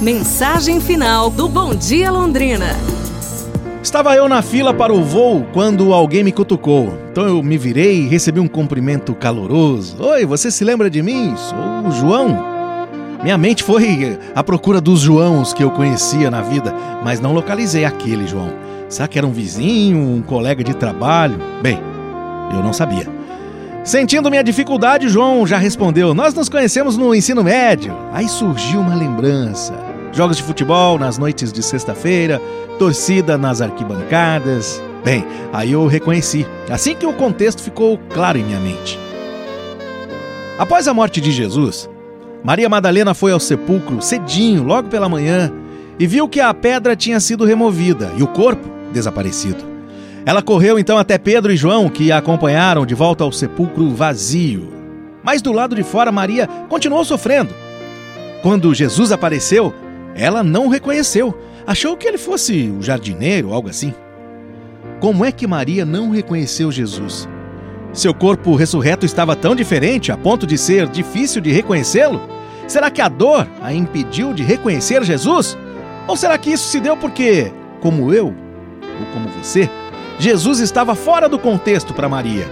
Mensagem final do Bom Dia Londrina. Estava eu na fila para o voo quando alguém me cutucou. Então eu me virei e recebi um cumprimento caloroso. Oi, você se lembra de mim? Sou o João. Minha mente foi à procura dos Joãos que eu conhecia na vida, mas não localizei aquele João. Será que era um vizinho, um colega de trabalho? Bem, eu não sabia. Sentindo minha dificuldade, João já respondeu: Nós nos conhecemos no ensino médio. Aí surgiu uma lembrança. Jogos de futebol nas noites de sexta-feira, torcida nas arquibancadas. Bem, aí eu reconheci, assim que o contexto ficou claro em minha mente. Após a morte de Jesus, Maria Madalena foi ao sepulcro cedinho, logo pela manhã, e viu que a pedra tinha sido removida e o corpo desaparecido. Ela correu então até Pedro e João, que a acompanharam de volta ao sepulcro vazio. Mas do lado de fora, Maria continuou sofrendo. Quando Jesus apareceu, ela não o reconheceu. Achou que ele fosse o jardineiro, algo assim. Como é que Maria não reconheceu Jesus? Seu corpo ressurreto estava tão diferente a ponto de ser difícil de reconhecê-lo? Será que a dor a impediu de reconhecer Jesus? Ou será que isso se deu porque, como eu, ou como você, Jesus estava fora do contexto para Maria?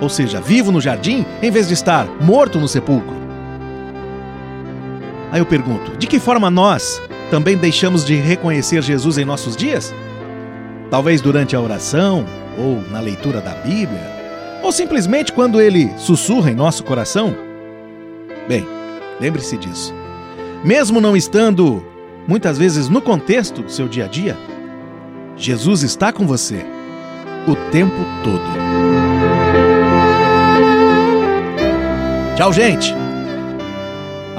Ou seja, vivo no jardim em vez de estar morto no sepulcro? Aí eu pergunto: de que forma nós também deixamos de reconhecer Jesus em nossos dias? Talvez durante a oração, ou na leitura da Bíblia, ou simplesmente quando ele sussurra em nosso coração? Bem, lembre-se disso. Mesmo não estando muitas vezes no contexto do seu dia a dia, Jesus está com você o tempo todo. Tchau, gente!